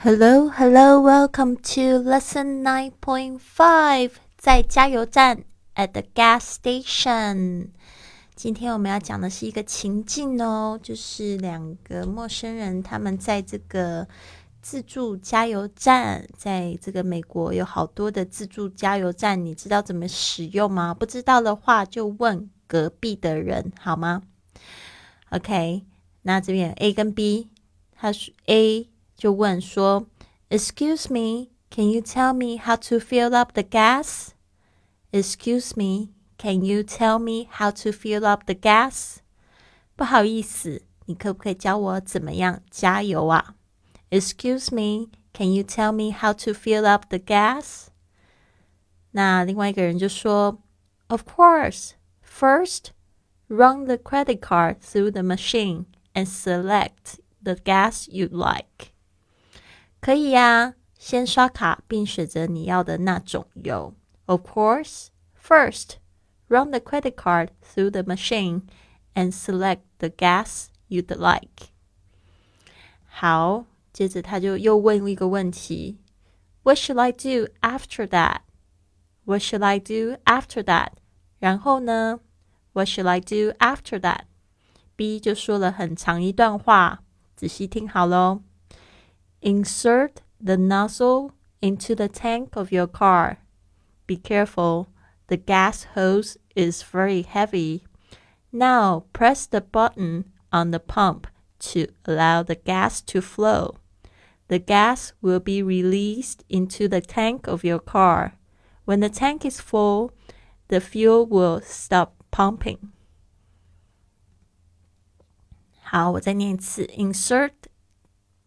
Hello, hello, welcome to lesson nine point five，在加油站 at the gas station。今天我们要讲的是一个情境哦，就是两个陌生人，他们在这个自助加油站，在这个美国有好多的自助加油站，你知道怎么使用吗？不知道的话就问隔壁的人好吗？OK，那这边 A 跟 B，他是 A。就问说：“Excuse me, can you tell me how to fill up the gas? Excuse me, can you tell me how to fill up the gas? 不好意思，你可不可以教我怎么样加油啊？Excuse me, can you tell me how to fill up the gas? 那另外一个人就说：“Of course. First, run the credit card through the machine and select the gas you'd like.” 可以呀，先刷卡并选择你要的那种油。Of course, first, run the credit card through the machine and select the gas you'd like. 好，接着他就又问一个问题：What should I do after that? What should I do after that? 然后呢？What should I do after that? B 就说了很长一段话，仔细听好喽。 Insert the nozzle into the tank of your car. Be careful, the gas hose is very heavy. Now press the button on the pump to allow the gas to flow. The gas will be released into the tank of your car. When the tank is full, the fuel will stop pumping. 好，我再念一次：Insert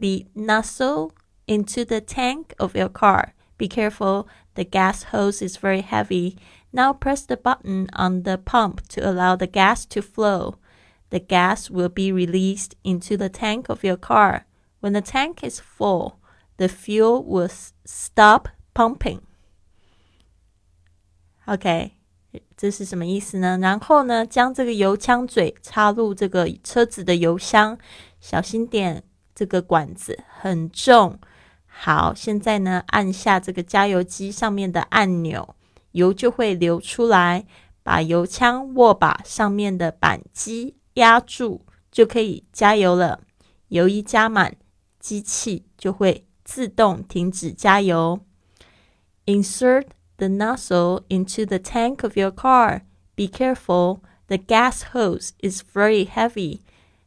the nozzle into the tank of your car. Be careful, the gas hose is very heavy. Now press the button on the pump to allow the gas to flow. The gas will be released into the tank of your car. When the tank is full, the fuel will stop pumping. OK，这是什么意思呢？然后呢，将这个油枪嘴插入这个车子的油箱，小心点， 这个管子很重。好，现在呢，按下这个加油机上面的按钮，油就会流出来。把油枪握把上面的扳机压住，就可以加油了。油一加满，机器就会自动停止加油。Insert the nozzle into the tank of your car. Be careful, the gas hose is very heavy.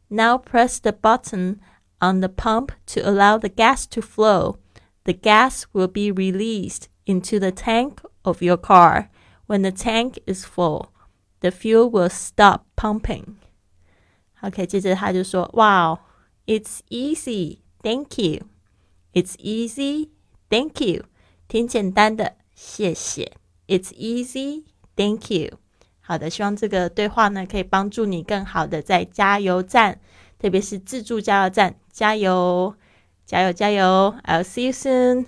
Now press the button on the pump to allow the gas to flow. The gas will be released into the tank of your car. When the tank is full, the fuel will stop pumping. OK，接着他就说：“Wow, it's easy, thank you. It's easy, thank you. 挺简单的，谢谢。It's easy, thank you. 好的，希望这个对话呢可以帮助你更好的在加油站， 特别是自助加油站加油，加油，加油！I'll see you soon.